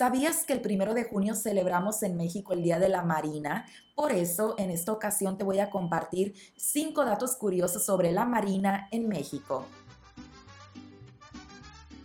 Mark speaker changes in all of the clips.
Speaker 1: ¿Sabías que el primero de junio celebramos en México el Día de la Marina? Por eso, en esta ocasión te voy a compartir cinco datos curiosos sobre la Marina en México.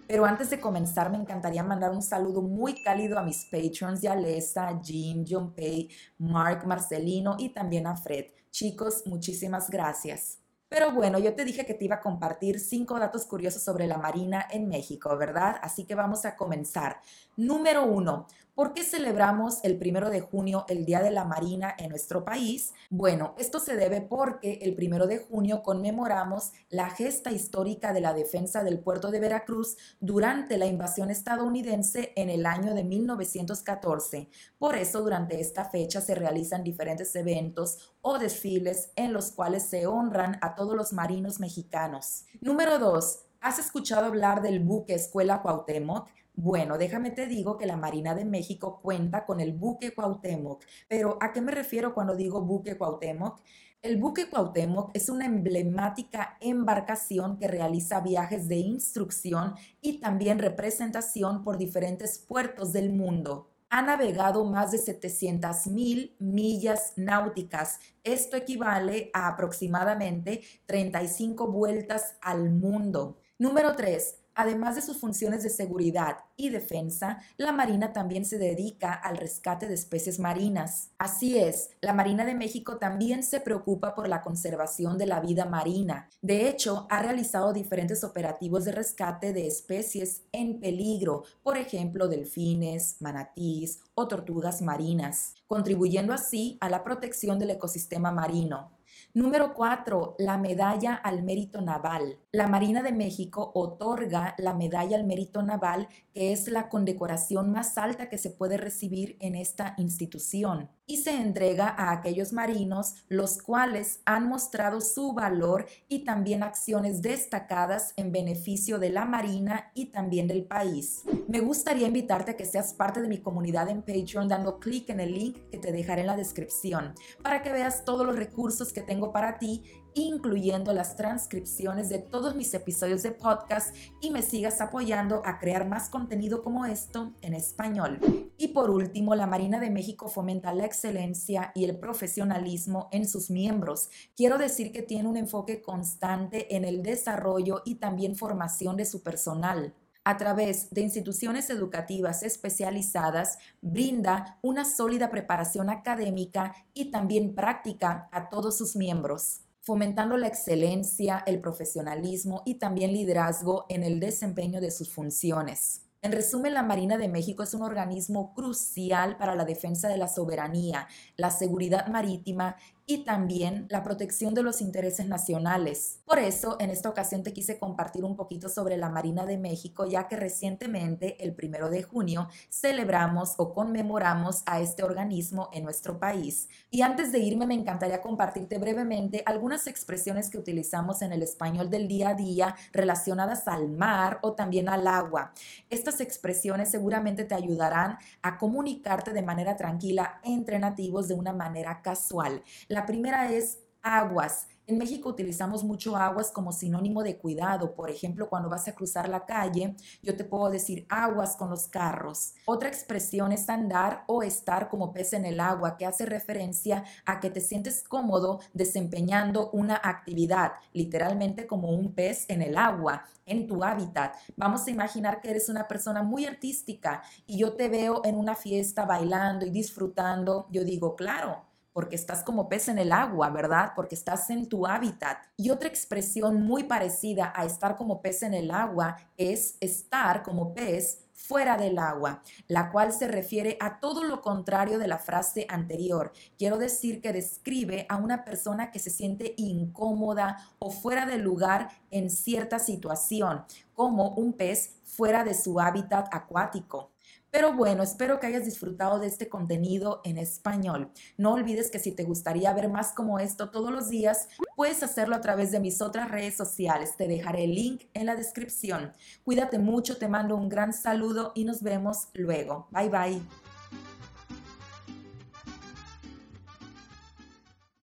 Speaker 1: Pero antes de comenzar, me encantaría mandar un saludo muy cálido a mis patrons, Yalesa, Jim, John Pay, Mark, Marcelino y también a Fred. Chicos, muchísimas gracias. Pero bueno, yo te dije que te iba a compartir cinco datos curiosos sobre la Marina en México, ¿verdad? Así que vamos a comenzar. Número uno, ¿Por qué celebramos el primero de junio el Día de la Marina en nuestro país? Bueno, esto se debe porque el primero de junio conmemoramos la gesta histórica de la defensa del puerto de Veracruz durante la invasión estadounidense en el año de 1914. Por eso, durante esta fecha se realizan diferentes eventos o desfiles en los cuales se honran a todos los marinos mexicanos. Número 2. ¿Has escuchado hablar del buque Escuela Cuauhtémoc? Bueno, déjame te digo que la Marina de México cuenta con el buque Cuauhtémoc. Pero ¿a qué me refiero cuando digo buque Cuauhtémoc? El buque Cuauhtémoc es una emblemática embarcación que realiza viajes de instrucción y también representación por diferentes puertos del mundo. Ha navegado más de 700 mil millas náuticas. Esto equivale a aproximadamente 35 vueltas al mundo. Número 3 Además de sus funciones de seguridad y defensa, la Marina también se dedica al rescate de especies marinas. Así es, la Marina de México también se preocupa por la conservación de la vida marina. De hecho, ha realizado diferentes operativos de rescate de especies en peligro, por ejemplo, delfines, manatís o tortugas marinas, contribuyendo así a la protección del ecosistema marino. Número 4. La medalla al mérito naval. La Marina de México otorga la medalla al mérito naval, que es la condecoración más alta que se puede recibir en esta institución y se entrega a aquellos marinos los cuales han mostrado su valor y también acciones destacadas en beneficio de la Marina y también del país. Me gustaría invitarte a que seas parte de mi comunidad en Patreon dando clic en el link que te dejaré en la descripción para que veas todos los recursos que tengo para ti incluyendo las transcripciones de todos mis episodios de podcast y me sigas apoyando a crear más contenido como esto en español. Y por último, la Marina de México fomenta la excelencia y el profesionalismo en sus miembros. Quiero decir que tiene un enfoque constante en el desarrollo y también formación de su personal a través de instituciones educativas especializadas, brinda una sólida preparación académica y también práctica a todos sus miembros fomentando la excelencia, el profesionalismo y también liderazgo en el desempeño de sus funciones. En resumen, la Marina de México es un organismo crucial para la defensa de la soberanía, la seguridad marítima y también la protección de los intereses nacionales. Por eso, en esta ocasión te quise compartir un poquito sobre la Marina de México, ya que recientemente, el primero de junio, celebramos o conmemoramos a este organismo en nuestro país. Y antes de irme, me encantaría compartirte brevemente algunas expresiones que utilizamos en el español del día a día relacionadas al mar o también al agua. Estas expresiones seguramente te ayudarán a comunicarte de manera tranquila entre nativos de una manera casual. La primera es aguas. En México utilizamos mucho aguas como sinónimo de cuidado. Por ejemplo, cuando vas a cruzar la calle, yo te puedo decir aguas con los carros. Otra expresión es andar o estar como pez en el agua, que hace referencia a que te sientes cómodo desempeñando una actividad, literalmente como un pez en el agua, en tu hábitat. Vamos a imaginar que eres una persona muy artística y yo te veo en una fiesta bailando y disfrutando. Yo digo, claro porque estás como pez en el agua, ¿verdad? Porque estás en tu hábitat. Y otra expresión muy parecida a estar como pez en el agua es estar como pez fuera del agua, la cual se refiere a todo lo contrario de la frase anterior. Quiero decir que describe a una persona que se siente incómoda o fuera de lugar en cierta situación, como un pez fuera de su hábitat acuático. Pero bueno, espero que hayas disfrutado de este contenido en español. No olvides que si te gustaría ver más como esto todos los días, puedes hacerlo a través de mis otras redes sociales. Te dejaré el link en la descripción. Cuídate mucho, te mando un gran saludo y nos vemos luego. Bye bye.